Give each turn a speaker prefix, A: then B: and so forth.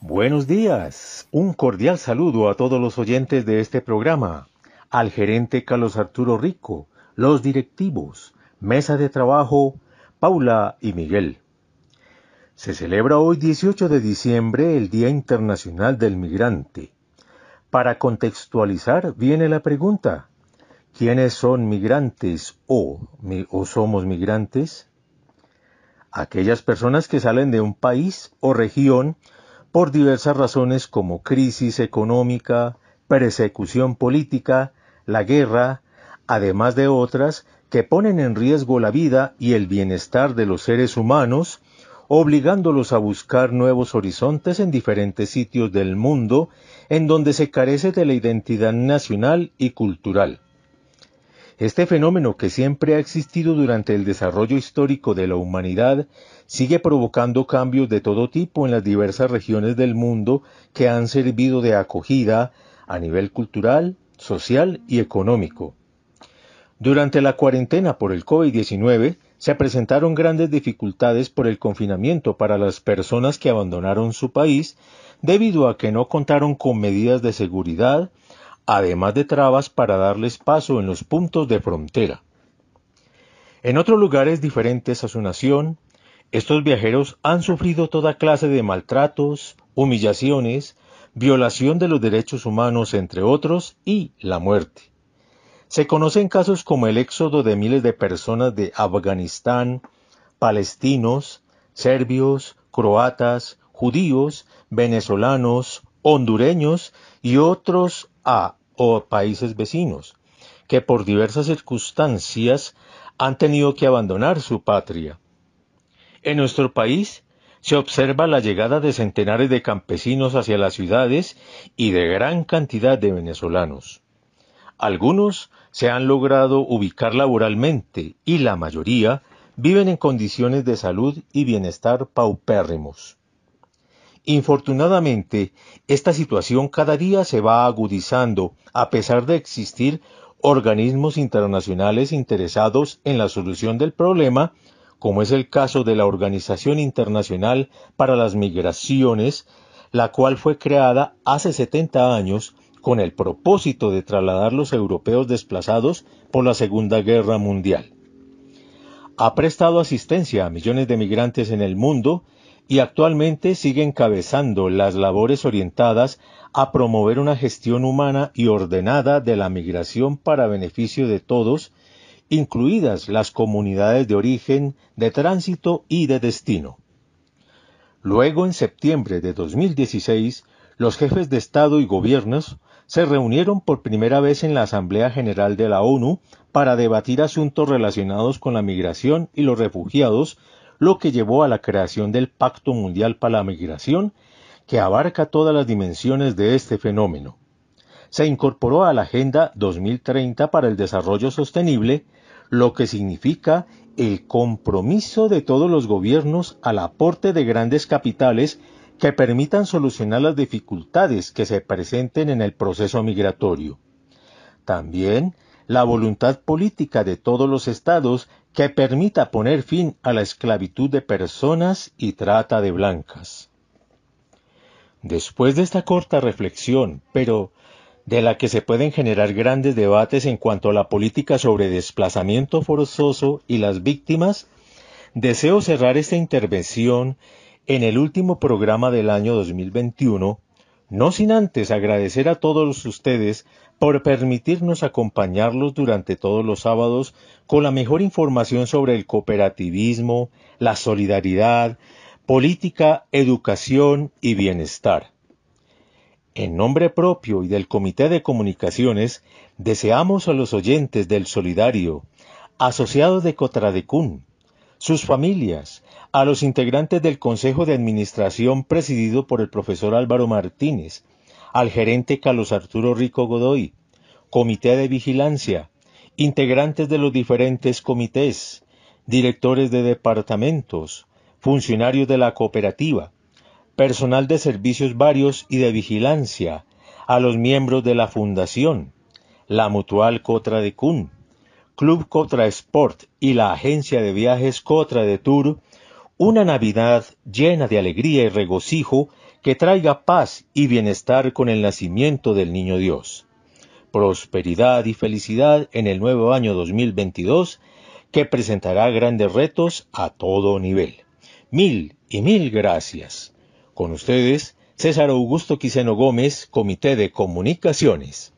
A: Buenos días. Un cordial saludo a todos los oyentes de este programa, al gerente Carlos Arturo Rico, los directivos, mesa de trabajo, Paula y Miguel. Se celebra hoy 18 de diciembre el Día Internacional del Migrante. Para contextualizar viene la pregunta, ¿quiénes son migrantes o, somos migrantes? Aquellas personas que salen de un país o región por diversas razones como crisis económica, persecución política, la guerra, además de otras que ponen en riesgo la vida y el bienestar de los seres humanos, obligándolos a buscar nuevos horizontes en diferentes sitios del mundo en donde se carece de la identidad nacional y cultural. Este fenómeno que siempre ha existido durante el desarrollo histórico de la humanidad sigue provocando cambios de todo tipo en las diversas regiones del mundo que han servido de acogida a nivel cultural, social y económico. Durante la cuarentena por el COVID-19 se presentaron grandes dificultades por el confinamiento para las personas que abandonaron su país debido a que no contaron con medidas de seguridad, además de trabas para darles paso en los puntos de frontera. En otros lugares diferentes a su nación, estos viajeros han sufrido toda clase de maltratos, humillaciones, violación de los derechos humanos, entre otros, y la muerte. Se conocen casos como el éxodo de miles de personas de Afganistán, palestinos, serbios, croatas, judíos, venezolanos, hondureños y otros a o países vecinos, que por diversas circunstancias han tenido que abandonar su patria. En nuestro país se observa la llegada de centenares de campesinos hacia las ciudades y de gran cantidad de venezolanos. Algunos se han logrado ubicar laboralmente y la mayoría viven en condiciones de salud y bienestar paupérrimos. Infortunadamente, esta situación cada día se va agudizando a pesar de existir organismos internacionales interesados en la solución del problema, como es el caso de la Organización Internacional para las Migraciones, la cual fue creada hace 70 años con el propósito de trasladar los europeos desplazados por la Segunda Guerra Mundial. Ha prestado asistencia a millones de migrantes en el mundo y actualmente sigue encabezando las labores orientadas a promover una gestión humana y ordenada de la migración para beneficio de todos, incluidas las comunidades de origen, de tránsito y de destino. Luego, en septiembre de 2016, los jefes de Estado y gobiernos se reunieron por primera vez en la Asamblea General de la ONU para debatir asuntos relacionados con la migración y los refugiados lo que llevó a la creación del Pacto Mundial para la Migración, que abarca todas las dimensiones de este fenómeno. Se incorporó a la Agenda 2030 para el Desarrollo Sostenible, lo que significa el compromiso de todos los gobiernos al aporte de grandes capitales que permitan solucionar las dificultades que se presenten en el proceso migratorio. También la voluntad política de todos los estados que permita poner fin a la esclavitud de personas y trata de blancas. Después de esta corta reflexión, pero de la que se pueden generar grandes debates en cuanto a la política sobre desplazamiento forzoso y las víctimas, deseo cerrar esta intervención en el último programa del año 2021, no sin antes agradecer a todos ustedes por permitirnos acompañarlos durante todos los sábados con la mejor información sobre el cooperativismo, la solidaridad, política, educación y bienestar. En nombre propio y del Comité de Comunicaciones, deseamos a los oyentes del Solidario, asociados de Cotradecún, sus familias, a los integrantes del Consejo de Administración presidido por el profesor Álvaro Martínez, al gerente Carlos Arturo Rico Godoy, comité de vigilancia, integrantes de los diferentes comités, directores de departamentos, funcionarios de la cooperativa, personal de servicios varios y de vigilancia, a los miembros de la fundación, la Mutual Cotra de Cun, Club Cotra Sport y la agencia de viajes Cotra de Tour, una Navidad llena de alegría y regocijo que traiga paz y bienestar con el nacimiento del Niño Dios. Prosperidad y felicidad en el nuevo año 2022 que presentará grandes retos a todo nivel. Mil y mil gracias. Con ustedes, César Augusto Quiseno Gómez, Comité de Comunicaciones.